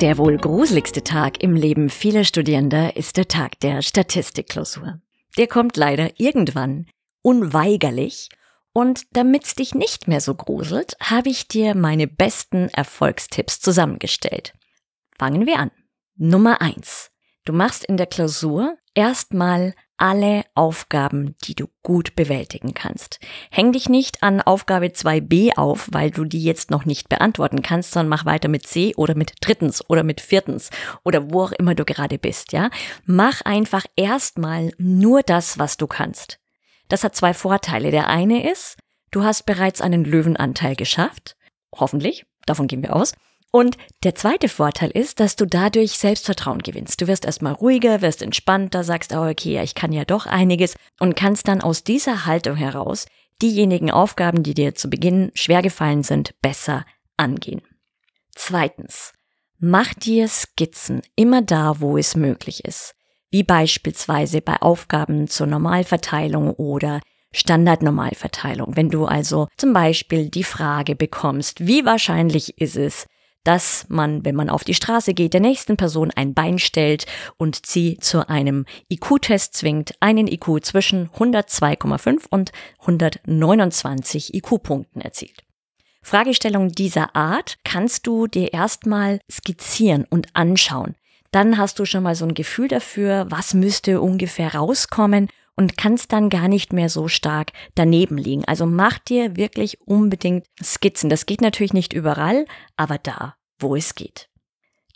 Der wohl gruseligste Tag im Leben vieler Studierender ist der Tag der Statistikklausur. Der kommt leider irgendwann, unweigerlich, und damit's dich nicht mehr so gruselt, habe ich dir meine besten Erfolgstipps zusammengestellt. Fangen wir an. Nummer eins: Du machst in der Klausur erstmal alle Aufgaben, die du gut bewältigen kannst. Häng dich nicht an Aufgabe 2b auf, weil du die jetzt noch nicht beantworten kannst, sondern mach weiter mit C oder mit drittens oder mit viertens oder wo auch immer du gerade bist, ja? Mach einfach erstmal nur das, was du kannst. Das hat zwei Vorteile. Der eine ist, du hast bereits einen Löwenanteil geschafft. Hoffentlich. Davon gehen wir aus. Und der zweite Vorteil ist, dass du dadurch Selbstvertrauen gewinnst. Du wirst erstmal ruhiger, wirst entspannter, sagst, oh, okay, ja, ich kann ja doch einiges und kannst dann aus dieser Haltung heraus diejenigen Aufgaben, die dir zu Beginn schwer gefallen sind, besser angehen. Zweitens, mach dir Skizzen immer da, wo es möglich ist. Wie beispielsweise bei Aufgaben zur Normalverteilung oder Standardnormalverteilung. Wenn du also zum Beispiel die Frage bekommst, wie wahrscheinlich ist es, dass man, wenn man auf die Straße geht, der nächsten Person ein Bein stellt und sie zu einem IQ-Test zwingt, einen IQ zwischen 102,5 und 129 IQ-Punkten erzielt. Fragestellungen dieser Art kannst du dir erstmal skizzieren und anschauen. Dann hast du schon mal so ein Gefühl dafür, was müsste ungefähr rauskommen und kannst dann gar nicht mehr so stark daneben liegen. Also mach dir wirklich unbedingt Skizzen. Das geht natürlich nicht überall, aber da, wo es geht.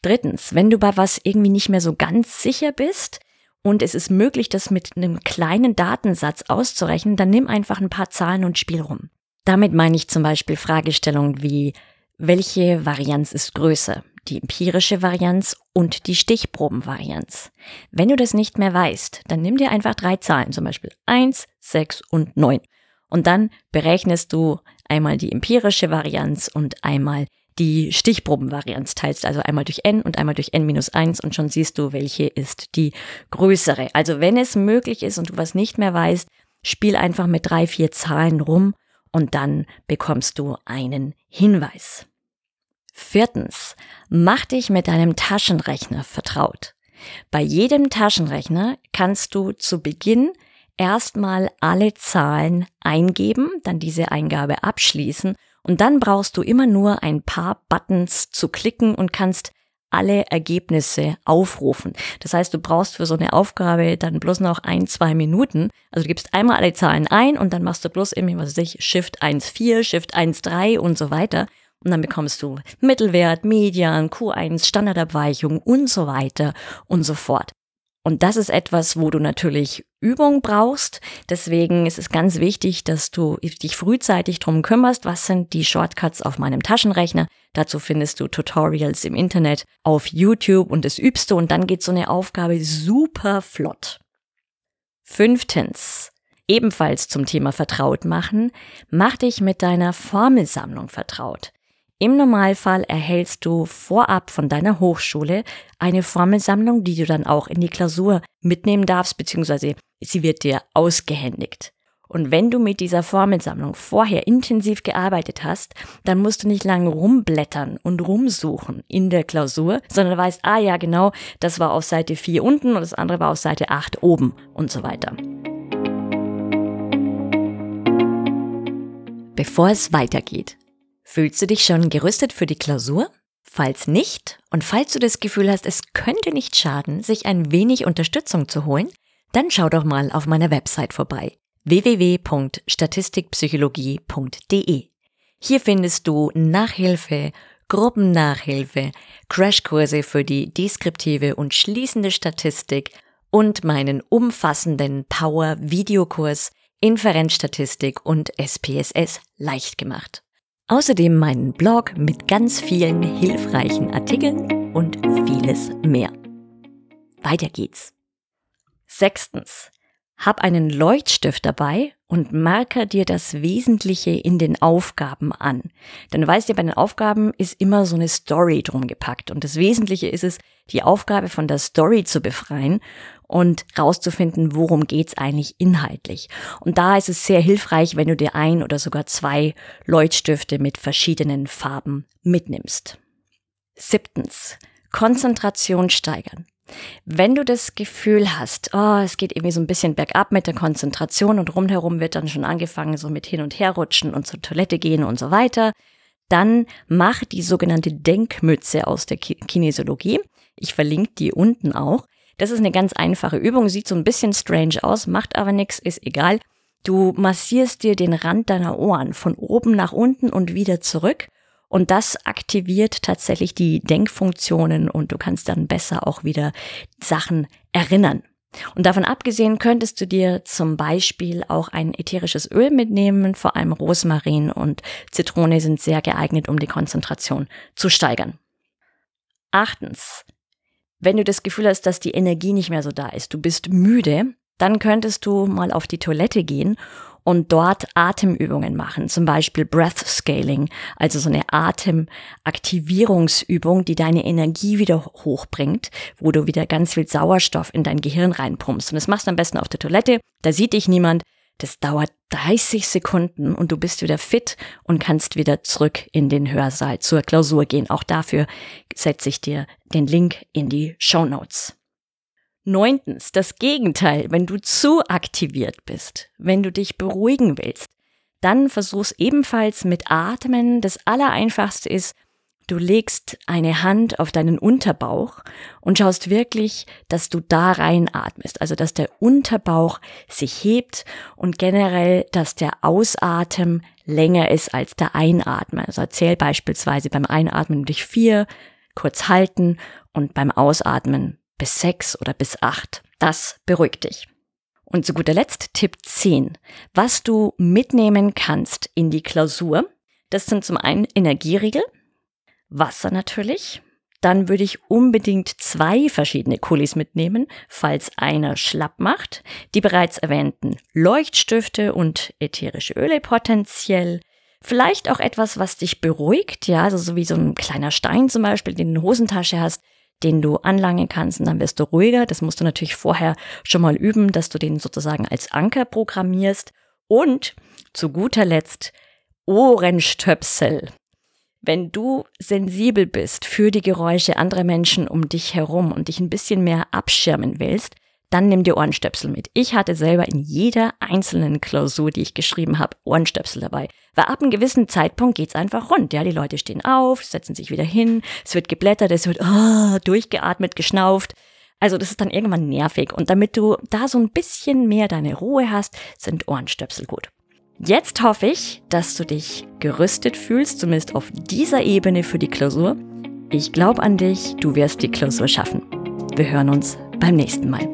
Drittens, wenn du bei was irgendwie nicht mehr so ganz sicher bist und es ist möglich, das mit einem kleinen Datensatz auszurechnen, dann nimm einfach ein paar Zahlen und spiel rum. Damit meine ich zum Beispiel Fragestellungen wie, welche Varianz ist größer? Die empirische Varianz und die Stichprobenvarianz. Wenn du das nicht mehr weißt, dann nimm dir einfach drei Zahlen, zum Beispiel eins, sechs und neun. Und dann berechnest du einmal die empirische Varianz und einmal die Stichprobenvarianz teilst, also einmal durch n und einmal durch n minus eins und schon siehst du, welche ist die größere. Also wenn es möglich ist und du was nicht mehr weißt, spiel einfach mit drei, vier Zahlen rum und dann bekommst du einen Hinweis. Viertens, mach dich mit deinem Taschenrechner vertraut. Bei jedem Taschenrechner kannst du zu Beginn erstmal alle Zahlen eingeben, dann diese Eingabe abschließen und dann brauchst du immer nur ein paar Buttons zu klicken und kannst alle Ergebnisse aufrufen. Das heißt, du brauchst für so eine Aufgabe dann bloß noch ein, zwei Minuten. Also du gibst einmal alle Zahlen ein und dann machst du bloß irgendwie, was weiß ich, Shift 1.4, Shift 1.3 und so weiter. Und dann bekommst du Mittelwert, Median, Q1, Standardabweichung und so weiter und so fort. Und das ist etwas, wo du natürlich Übung brauchst. Deswegen ist es ganz wichtig, dass du dich frühzeitig drum kümmerst, was sind die Shortcuts auf meinem Taschenrechner. Dazu findest du Tutorials im Internet auf YouTube und das übst du und dann geht so eine Aufgabe super flott. Fünftens. Ebenfalls zum Thema vertraut machen, mach dich mit deiner Formelsammlung vertraut. Im Normalfall erhältst du vorab von deiner Hochschule eine Formelsammlung, die du dann auch in die Klausur mitnehmen darfst, beziehungsweise sie wird dir ausgehändigt. Und wenn du mit dieser Formelsammlung vorher intensiv gearbeitet hast, dann musst du nicht lange rumblättern und rumsuchen in der Klausur, sondern weißt, ah ja, genau, das war auf Seite 4 unten und das andere war auf Seite 8 oben und so weiter. Bevor es weitergeht, Fühlst du dich schon gerüstet für die Klausur? Falls nicht und falls du das Gefühl hast, es könnte nicht schaden, sich ein wenig Unterstützung zu holen, dann schau doch mal auf meiner Website vorbei www.statistikpsychologie.de. Hier findest du Nachhilfe, Gruppennachhilfe, Crashkurse für die deskriptive und schließende Statistik und meinen umfassenden Power-Videokurs Inferenzstatistik und SPSS leicht gemacht. Außerdem meinen Blog mit ganz vielen hilfreichen Artikeln und vieles mehr. Weiter geht's. Sechstens, hab einen Leuchtstift dabei und marker dir das Wesentliche in den Aufgaben an. Denn du weißt ja, bei den Aufgaben ist immer so eine Story drum gepackt. Und das Wesentliche ist es, die Aufgabe von der Story zu befreien und rauszufinden, worum geht's eigentlich inhaltlich. Und da ist es sehr hilfreich, wenn du dir ein oder sogar zwei Leuchtstifte mit verschiedenen Farben mitnimmst. Siebtens. Konzentration steigern. Wenn du das Gefühl hast, oh, es geht irgendwie so ein bisschen bergab mit der Konzentration und rundherum wird dann schon angefangen, so mit hin und her rutschen und zur Toilette gehen und so weiter, dann mach die sogenannte Denkmütze aus der Kinesiologie. Ich verlinke die unten auch. Das ist eine ganz einfache Übung, sieht so ein bisschen strange aus, macht aber nichts, ist egal. Du massierst dir den Rand deiner Ohren von oben nach unten und wieder zurück und das aktiviert tatsächlich die Denkfunktionen und du kannst dann besser auch wieder Sachen erinnern. Und davon abgesehen könntest du dir zum Beispiel auch ein ätherisches Öl mitnehmen, vor allem Rosmarin und Zitrone sind sehr geeignet, um die Konzentration zu steigern. Achtens, wenn du das Gefühl hast, dass die Energie nicht mehr so da ist, du bist müde, dann könntest du mal auf die Toilette gehen und dort Atemübungen machen, zum Beispiel Breath Scaling, also so eine Atemaktivierungsübung, die deine Energie wieder hochbringt, wo du wieder ganz viel Sauerstoff in dein Gehirn reinpumpst. Und das machst du am besten auf der Toilette, da sieht dich niemand. Das dauert 30 Sekunden und du bist wieder fit und kannst wieder zurück in den Hörsaal zur Klausur gehen. Auch dafür setze ich dir den Link in die Show Notes. Neuntens, das Gegenteil, wenn du zu aktiviert bist, wenn du dich beruhigen willst, dann versuch's ebenfalls mit Atmen. Das Allereinfachste ist, du legst eine Hand auf deinen Unterbauch und schaust wirklich, dass du da reinatmest. Also, dass der Unterbauch sich hebt und generell, dass der Ausatmen länger ist als der Einatmen. Also erzähl beispielsweise beim Einatmen durch vier, kurz halten und beim Ausatmen bis sechs oder bis acht. Das beruhigt dich. Und zu guter Letzt Tipp 10. Was du mitnehmen kannst in die Klausur, das sind zum einen Energieriegel, Wasser natürlich, dann würde ich unbedingt zwei verschiedene Kulis mitnehmen, falls einer schlapp macht. Die bereits erwähnten Leuchtstifte und ätherische Öle potenziell. Vielleicht auch etwas, was dich beruhigt, ja, also so wie so ein kleiner Stein zum Beispiel, den du in der Hosentasche hast, den du anlangen kannst und dann wirst du ruhiger. Das musst du natürlich vorher schon mal üben, dass du den sozusagen als Anker programmierst. Und zu guter Letzt Ohrenstöpsel. Wenn du sensibel bist für die Geräusche anderer Menschen um dich herum und dich ein bisschen mehr abschirmen willst, dann nimm dir Ohrenstöpsel mit. Ich hatte selber in jeder einzelnen Klausur, die ich geschrieben habe, Ohrenstöpsel dabei. Weil ab einem gewissen Zeitpunkt geht's einfach rund. Ja, die Leute stehen auf, setzen sich wieder hin, es wird geblättert, es wird oh, durchgeatmet, geschnauft. Also das ist dann irgendwann nervig. Und damit du da so ein bisschen mehr deine Ruhe hast, sind Ohrenstöpsel gut. Jetzt hoffe ich, dass du dich gerüstet fühlst, zumindest auf dieser Ebene für die Klausur. Ich glaube an dich, du wirst die Klausur schaffen. Wir hören uns beim nächsten Mal.